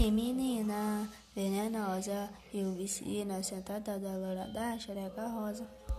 E menina venenosa, e o na sentada da loura da xereca rosa.